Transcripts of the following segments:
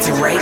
Direct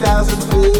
down,